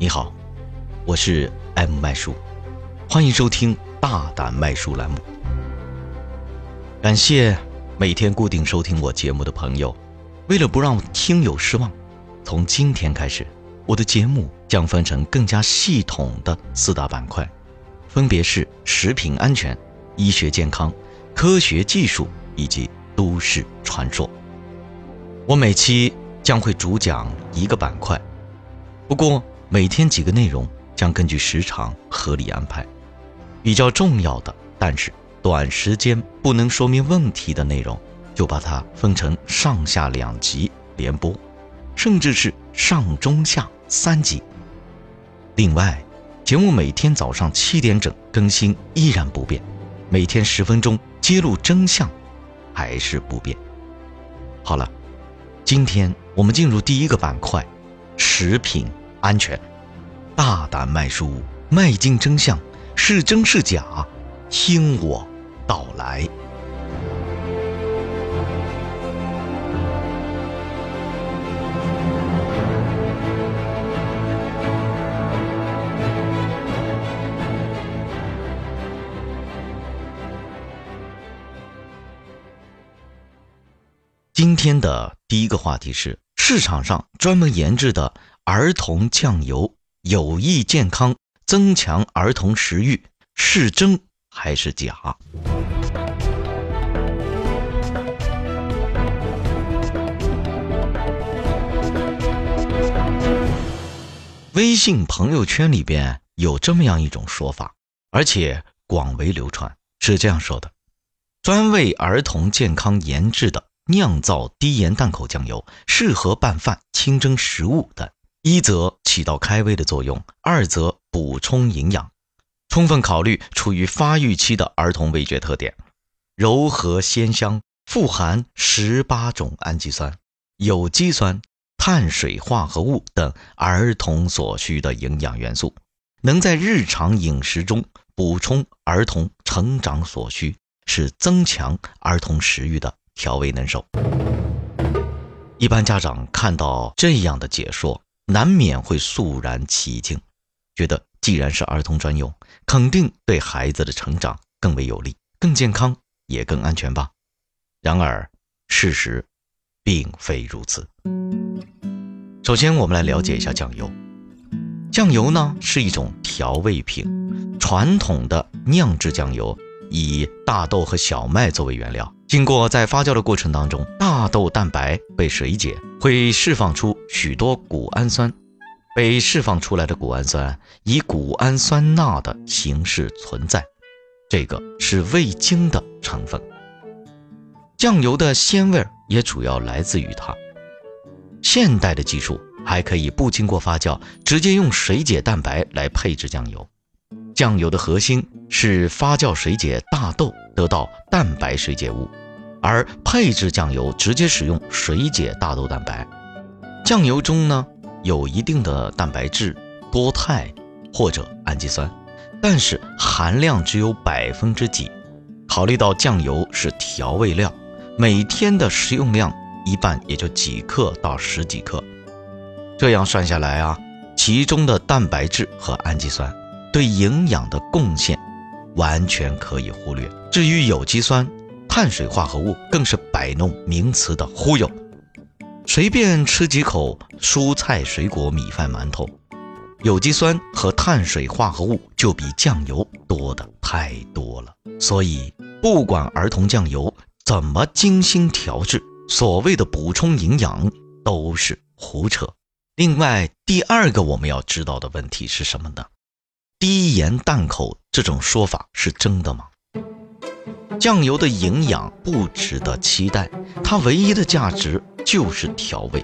你好，我是 M 麦叔，欢迎收听大胆麦叔栏目。感谢每天固定收听我节目的朋友。为了不让听友失望，从今天开始，我的节目将分成更加系统的四大板块，分别是食品安全、医学健康、科学技术以及都市传说。我每期将会主讲一个板块，不过每天几个内容将根据时长合理安排。比较重要的，但是短时间不能说明问题的内容，就把它分成上下两集连播，甚至是上中下三集。另外，节目每天早上七点整更新依然不变，每天十分钟揭露真相还是不变。好了。今天我们进入第一个板块，食品安全。大胆卖书，迈进真相，是真是假？听我道来。今天的第一个话题是市场上专门研制的儿童酱油有益健康，增强儿童食欲，是真还是假？微信朋友圈里边有这么样一种说法，而且广为流传，是这样说的：专为儿童健康研制的。酿造低盐淡口酱油适合拌饭、清蒸食物等，一则起到开胃的作用，二则补充营养。充分考虑处于发育期的儿童味觉特点，柔和鲜香，富含十八种氨基酸、有机酸、碳水化合物等儿童所需的营养元素，能在日常饮食中补充儿童成长所需，是增强儿童食欲的。调味能手，一般家长看到这样的解说，难免会肃然起敬，觉得既然是儿童专用，肯定对孩子的成长更为有利、更健康，也更安全吧。然而，事实并非如此。首先，我们来了解一下酱油。酱油呢是一种调味品，传统的酿制酱油以大豆和小麦作为原料。经过在发酵的过程当中，大豆蛋白被水解，会释放出许多谷氨酸。被释放出来的谷氨酸以谷氨酸钠的形式存在，这个是味精的成分。酱油的鲜味也主要来自于它。现代的技术还可以不经过发酵，直接用水解蛋白来配制酱油。酱油的核心是发酵水解大豆得到蛋白水解物。而配制酱油直接使用水解大豆蛋白，酱油中呢有一定的蛋白质、多肽或者氨基酸，但是含量只有百分之几。考虑到酱油是调味料，每天的食用量一般也就几克到十几克，这样算下来啊，其中的蛋白质和氨基酸对营养的贡献完全可以忽略。至于有机酸，碳水化合物更是摆弄名词的忽悠，随便吃几口蔬菜、水果、米饭、馒头，有机酸和碳水化合物就比酱油多的太多了。所以，不管儿童酱油怎么精心调制，所谓的补充营养都是胡扯。另外，第二个我们要知道的问题是什么呢？低盐淡口这种说法是真的吗？酱油的营养不值得期待，它唯一的价值就是调味。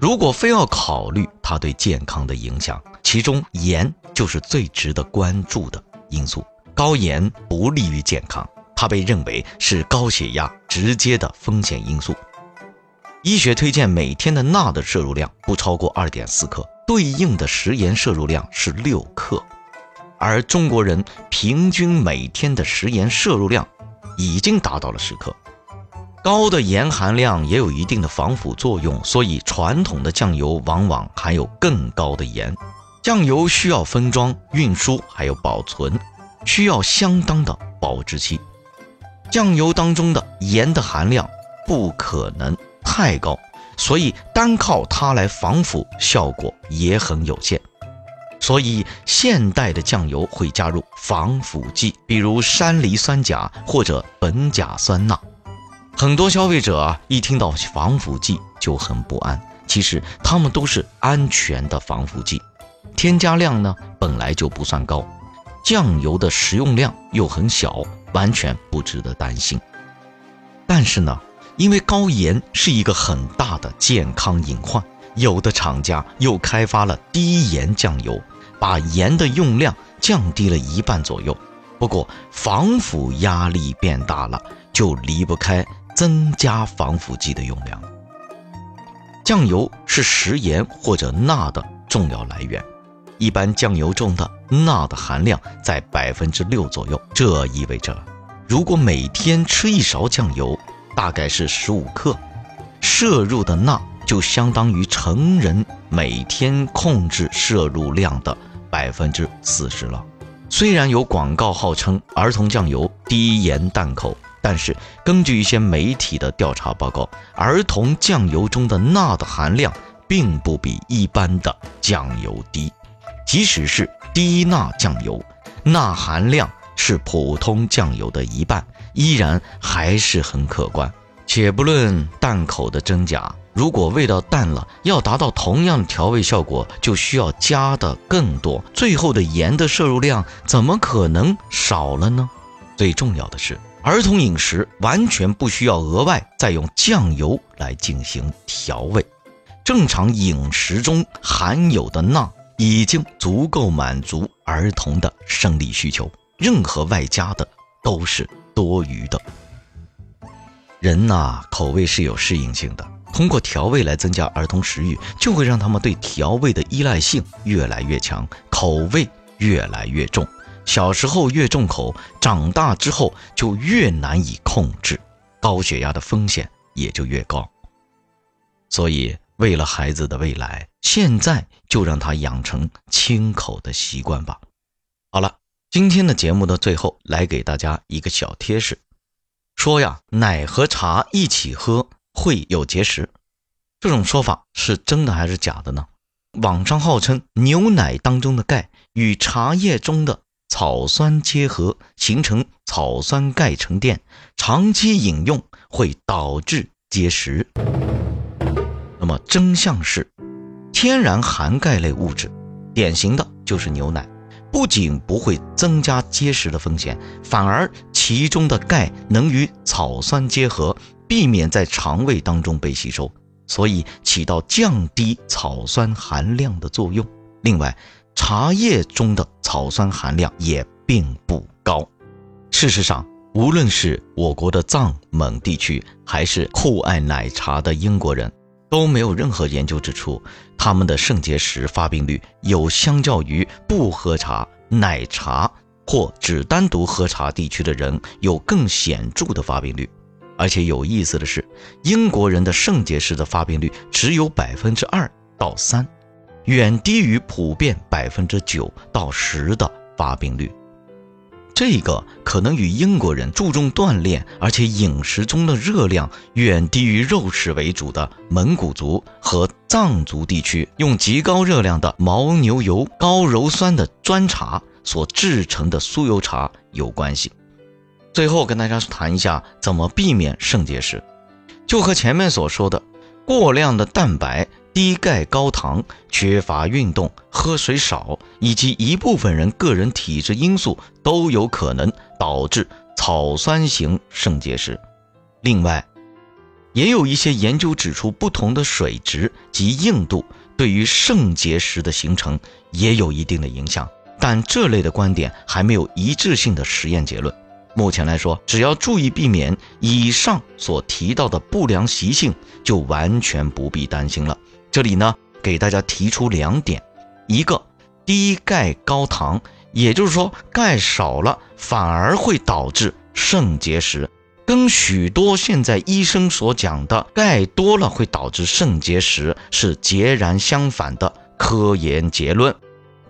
如果非要考虑它对健康的影响，其中盐就是最值得关注的因素。高盐不利于健康，它被认为是高血压直接的风险因素。医学推荐每天的钠的摄入量不超过二点四克，对应的食盐摄入量是六克。而中国人平均每天的食盐摄入量已经达到了十克，高的盐含量也有一定的防腐作用，所以传统的酱油往往含有更高的盐。酱油需要分装、运输还有保存，需要相当的保质期。酱油当中的盐的含量不可能太高，所以单靠它来防腐效果也很有限。所以现代的酱油会加入防腐剂，比如山梨酸钾或者苯甲酸钠。很多消费者啊，一听到防腐剂就很不安。其实它们都是安全的防腐剂，添加量呢本来就不算高，酱油的食用量又很小，完全不值得担心。但是呢，因为高盐是一个很大的健康隐患，有的厂家又开发了低盐酱油。把盐的用量降低了一半左右，不过防腐压力变大了，就离不开增加防腐剂的用量。酱油是食盐或者钠的重要来源，一般酱油中的钠的含量在百分之六左右，这意味着，如果每天吃一勺酱油，大概是十五克，摄入的钠就相当于成人每天控制摄入量的。百分之四十了。虽然有广告号称儿童酱油低盐淡口，但是根据一些媒体的调查报告，儿童酱油中的钠的含量并不比一般的酱油低。即使是低钠酱油，钠含量是普通酱油的一半，依然还是很可观。且不论淡口的真假。如果味道淡了，要达到同样的调味效果，就需要加的更多。最后的盐的摄入量怎么可能少了呢？最重要的是，儿童饮食完全不需要额外再用酱油来进行调味，正常饮食中含有的钠已经足够满足儿童的生理需求，任何外加的都是多余的。人呐，口味是有适应性的。通过调味来增加儿童食欲，就会让他们对调味的依赖性越来越强，口味越来越重。小时候越重口，长大之后就越难以控制，高血压的风险也就越高。所以，为了孩子的未来，现在就让他养成清口的习惯吧。好了，今天的节目的最后，来给大家一个小贴士，说呀，奶和茶一起喝。会有结石，这种说法是真的还是假的呢？网上号称牛奶当中的钙与茶叶中的草酸结合，形成草酸钙沉淀，长期饮用会导致结石。那么真相是，天然含钙类物质，典型的就是牛奶，不仅不会增加结石的风险，反而其中的钙能与草酸结合。避免在肠胃当中被吸收，所以起到降低草酸含量的作用。另外，茶叶中的草酸含量也并不高。事实上，无论是我国的藏蒙地区，还是酷爱奶茶的英国人，都没有任何研究指出他们的肾结石发病率有相较于不喝茶、奶茶或只单独喝茶地区的人有更显著的发病率。而且有意思的是，英国人的肾结石的发病率只有百分之二到三，远低于普遍百分之九到十的发病率。这个可能与英国人注重锻炼，而且饮食中的热量远低于肉食为主的蒙古族和藏族地区用极高热量的牦牛油、高鞣酸的砖茶所制成的酥油茶有关系。最后跟大家谈一下怎么避免肾结石，就和前面所说的，过量的蛋白、低钙、高糖、缺乏运动、喝水少，以及一部分人个人体质因素都有可能导致草酸型肾结石。另外，也有一些研究指出，不同的水质及硬度对于肾结石的形成也有一定的影响，但这类的观点还没有一致性的实验结论。目前来说，只要注意避免以上所提到的不良习性，就完全不必担心了。这里呢，给大家提出两点：一个低钙高糖，也就是说钙少了反而会导致肾结石，跟许多现在医生所讲的钙多了会导致肾结石是截然相反的科研结论。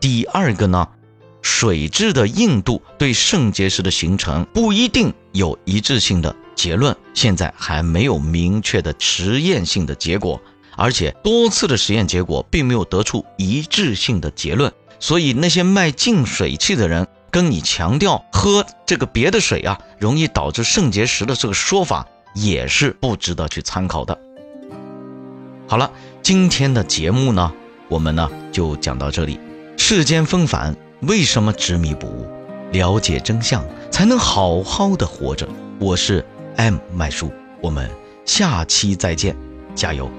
第二个呢，水质的硬度对肾结石的形成不一定有一致性的结论，现在还没有明确的实验性的结果，而且多次的实验结果并没有得出一致性的结论，所以那些卖净水器的人跟你强调喝这个别的水啊，容易导致肾结石的这个说法也是不值得去参考的。好了，今天的节目呢，我们呢就讲到这里。世间纷繁，为什么执迷不悟？了解真相，才能好好的活着。我是 M 麦叔，我们下期再见，加油！